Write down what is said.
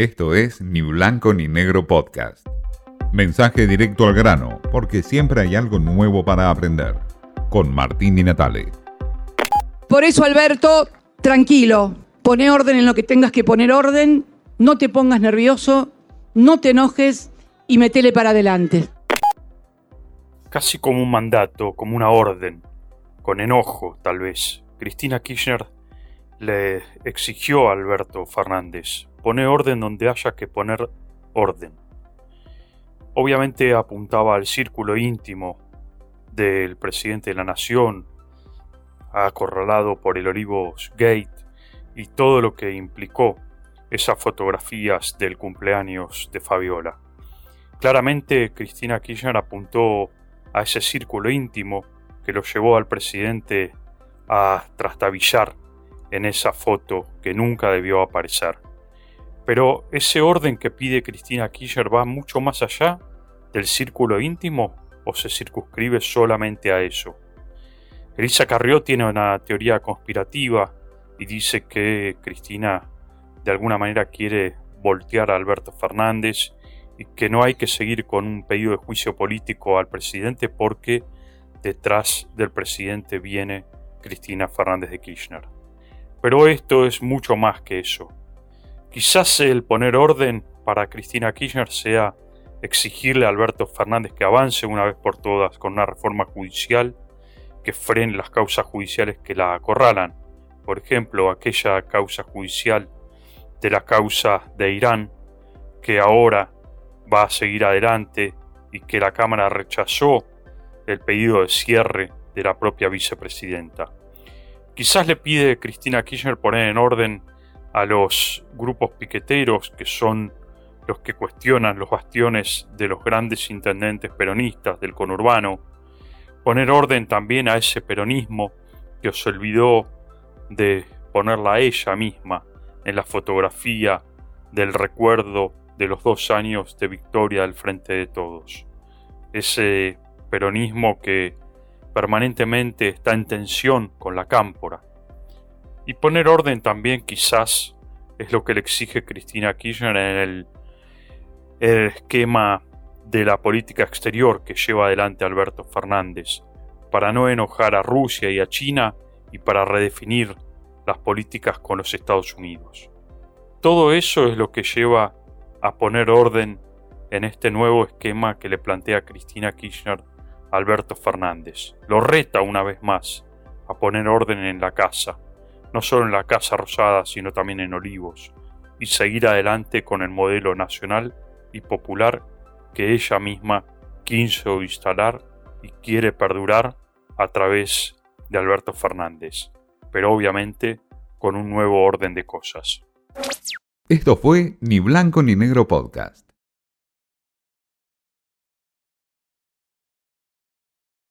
Esto es Ni Blanco ni Negro Podcast. Mensaje directo al grano, porque siempre hay algo nuevo para aprender. Con Martín Di Natale. Por eso, Alberto, tranquilo, pone orden en lo que tengas que poner orden, no te pongas nervioso, no te enojes y metele para adelante. Casi como un mandato, como una orden, con enojo tal vez. Cristina Kirchner le exigió a Alberto Fernández, pone orden donde haya que poner orden. Obviamente apuntaba al círculo íntimo del presidente de la nación, acorralado por el Olivos Gate y todo lo que implicó esas fotografías del cumpleaños de Fabiola. Claramente Cristina Kirchner apuntó a ese círculo íntimo que lo llevó al presidente a trastabillar en esa foto que nunca debió aparecer. Pero ese orden que pide Cristina Kirchner va mucho más allá del círculo íntimo o se circunscribe solamente a eso. Elisa Carrió tiene una teoría conspirativa y dice que Cristina de alguna manera quiere voltear a Alberto Fernández y que no hay que seguir con un pedido de juicio político al presidente porque detrás del presidente viene Cristina Fernández de Kirchner. Pero esto es mucho más que eso. Quizás el poner orden para Cristina Kirchner sea exigirle a Alberto Fernández que avance una vez por todas con una reforma judicial que frene las causas judiciales que la acorralan. Por ejemplo, aquella causa judicial de la causa de Irán, que ahora va a seguir adelante y que la Cámara rechazó el pedido de cierre de la propia vicepresidenta. Quizás le pide Cristina Kirchner poner en orden a los grupos piqueteros que son los que cuestionan los bastiones de los grandes intendentes peronistas del conurbano, poner orden también a ese peronismo que os olvidó de ponerla a ella misma en la fotografía del recuerdo de los dos años de victoria del Frente de Todos. Ese peronismo que permanentemente está en tensión con la cámpora. Y poner orden también quizás es lo que le exige Cristina Kirchner en el, el esquema de la política exterior que lleva adelante Alberto Fernández, para no enojar a Rusia y a China y para redefinir las políticas con los Estados Unidos. Todo eso es lo que lleva a poner orden en este nuevo esquema que le plantea Cristina Kirchner Alberto Fernández. Lo reta una vez más a poner orden en la casa, no solo en la Casa Rosada, sino también en Olivos, y seguir adelante con el modelo nacional y popular que ella misma quiso instalar y quiere perdurar a través de Alberto Fernández, pero obviamente con un nuevo orden de cosas. Esto fue Ni Blanco ni Negro Podcast.